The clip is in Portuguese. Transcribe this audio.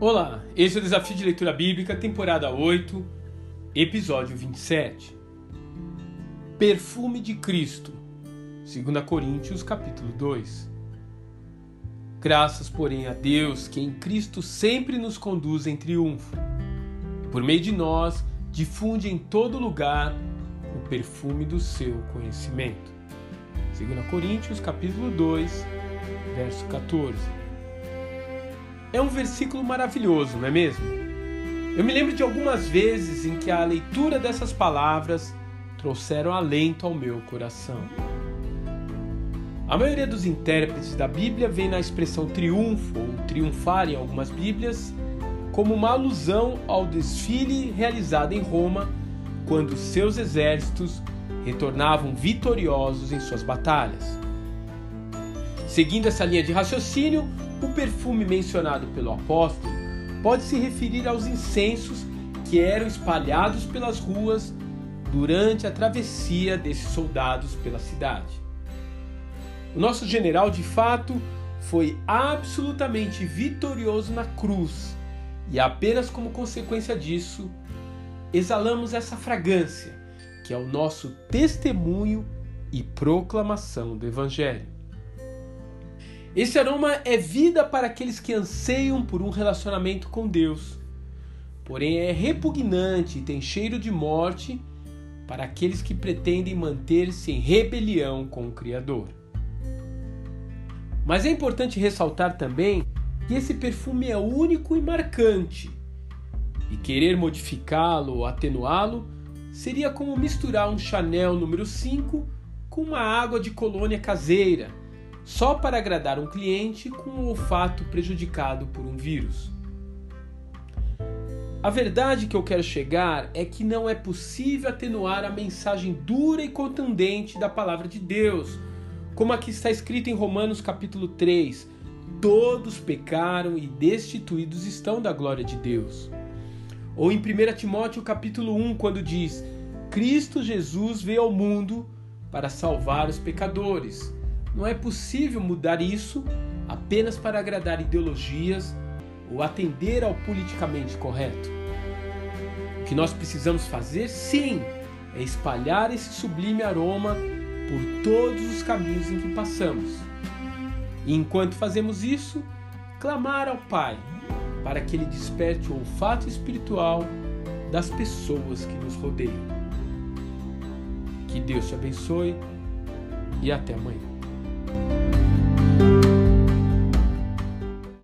Olá, esse é o Desafio de Leitura Bíblica, temporada 8, episódio 27. Perfume de Cristo, 2 Coríntios, capítulo 2. Graças, porém, a Deus que em Cristo sempre nos conduz em triunfo. Por meio de nós, difunde em todo lugar o perfume do seu conhecimento. 2 Coríntios, capítulo 2, verso 14. É um versículo maravilhoso, não é mesmo? Eu me lembro de algumas vezes em que a leitura dessas palavras trouxeram alento ao meu coração. A maioria dos intérpretes da Bíblia vê na expressão triunfo ou triunfar em algumas Bíblias como uma alusão ao desfile realizado em Roma quando seus exércitos retornavam vitoriosos em suas batalhas. Seguindo essa linha de raciocínio, o perfume mencionado pelo apóstolo pode se referir aos incensos que eram espalhados pelas ruas durante a travessia desses soldados pela cidade. O nosso general, de fato, foi absolutamente vitorioso na cruz e apenas como consequência disso, exalamos essa fragrância, que é o nosso testemunho e proclamação do Evangelho. Esse aroma é vida para aqueles que anseiam por um relacionamento com Deus, porém é repugnante e tem cheiro de morte para aqueles que pretendem manter-se em rebelião com o Criador. Mas é importante ressaltar também que esse perfume é único e marcante, e querer modificá-lo ou atenuá-lo seria como misturar um Chanel número 5 com uma água de colônia caseira só para agradar um cliente com o olfato prejudicado por um vírus. A verdade que eu quero chegar é que não é possível atenuar a mensagem dura e contundente da palavra de Deus, como aqui está escrito em Romanos capítulo 3: todos pecaram e destituídos estão da glória de Deus. Ou em 1 Timóteo capítulo 1, quando diz: Cristo Jesus veio ao mundo para salvar os pecadores. Não é possível mudar isso apenas para agradar ideologias ou atender ao politicamente correto. O que nós precisamos fazer, sim, é espalhar esse sublime aroma por todos os caminhos em que passamos. E enquanto fazemos isso, clamar ao Pai para que Ele desperte o olfato espiritual das pessoas que nos rodeiam. Que Deus te abençoe e até amanhã.